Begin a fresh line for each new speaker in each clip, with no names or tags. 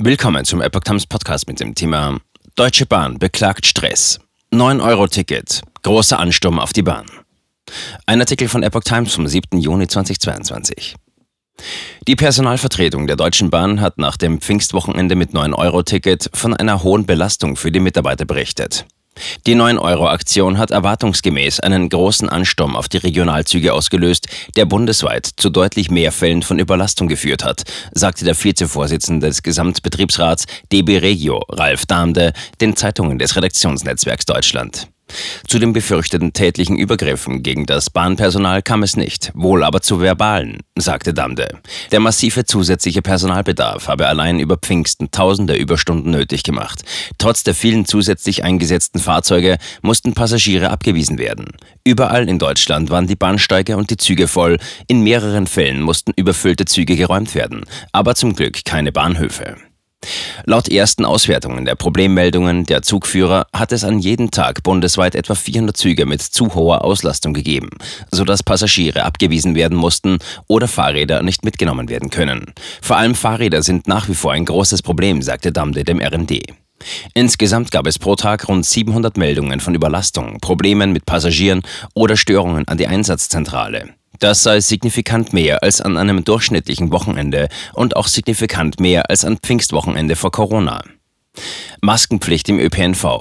Willkommen zum Epoch Times Podcast mit dem Thema Deutsche Bahn beklagt Stress. 9-Euro-Ticket. Großer Ansturm auf die Bahn. Ein Artikel von Epoch Times vom 7. Juni 2022. Die Personalvertretung der Deutschen Bahn hat nach dem Pfingstwochenende mit 9-Euro-Ticket von einer hohen Belastung für die Mitarbeiter berichtet. Die 9-Euro-Aktion hat erwartungsgemäß einen großen Ansturm auf die Regionalzüge ausgelöst, der bundesweit zu deutlich mehr Fällen von Überlastung geführt hat, sagte der Vizevorsitzende des Gesamtbetriebsrats DB Regio, Ralf Damde, den Zeitungen des Redaktionsnetzwerks Deutschland. Zu den befürchteten tätlichen Übergriffen gegen das Bahnpersonal kam es nicht, wohl aber zu verbalen, sagte Damde. Der massive zusätzliche Personalbedarf habe allein über Pfingsten tausende Überstunden nötig gemacht. Trotz der vielen zusätzlich eingesetzten Fahrzeuge mussten Passagiere abgewiesen werden. Überall in Deutschland waren die Bahnsteige und die Züge voll. In mehreren Fällen mussten überfüllte Züge geräumt werden, aber zum Glück keine Bahnhöfe. Laut ersten Auswertungen der Problemmeldungen der Zugführer hat es an jedem Tag bundesweit etwa 400 Züge mit zu hoher Auslastung gegeben, sodass Passagiere abgewiesen werden mussten oder Fahrräder nicht mitgenommen werden können. Vor allem Fahrräder sind nach wie vor ein großes Problem, sagte Damde dem RND. Insgesamt gab es pro Tag rund 700 Meldungen von Überlastung, Problemen mit Passagieren oder Störungen an die Einsatzzentrale. Das sei signifikant mehr als an einem durchschnittlichen Wochenende und auch signifikant mehr als an Pfingstwochenende vor Corona. Maskenpflicht im ÖPNV.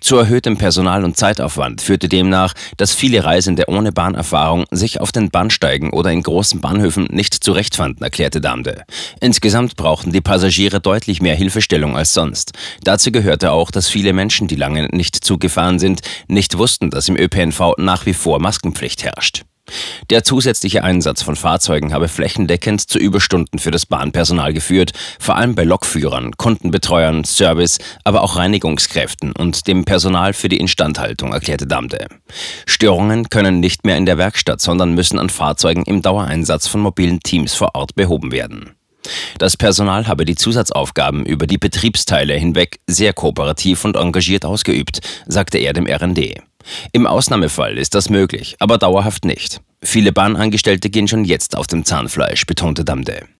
Zu erhöhtem Personal- und Zeitaufwand führte demnach, dass viele Reisende ohne Bahnerfahrung sich auf den Bahnsteigen oder in großen Bahnhöfen nicht zurechtfanden, erklärte Damde. Insgesamt brauchten die Passagiere deutlich mehr Hilfestellung als sonst. Dazu gehörte auch, dass viele Menschen, die lange nicht zugefahren sind, nicht wussten, dass im ÖPNV nach wie vor Maskenpflicht herrscht. Der zusätzliche Einsatz von Fahrzeugen habe flächendeckend zu Überstunden für das Bahnpersonal geführt, vor allem bei Lokführern, Kundenbetreuern, Service, aber auch Reinigungskräften und dem Personal für die Instandhaltung, erklärte Damde. Störungen können nicht mehr in der Werkstatt, sondern müssen an Fahrzeugen im Dauereinsatz von mobilen Teams vor Ort behoben werden. Das Personal habe die Zusatzaufgaben über die Betriebsteile hinweg sehr kooperativ und engagiert ausgeübt, sagte er dem RND. Im Ausnahmefall ist das möglich, aber dauerhaft nicht. Viele Bahnangestellte gehen schon jetzt auf dem Zahnfleisch, betonte Damde.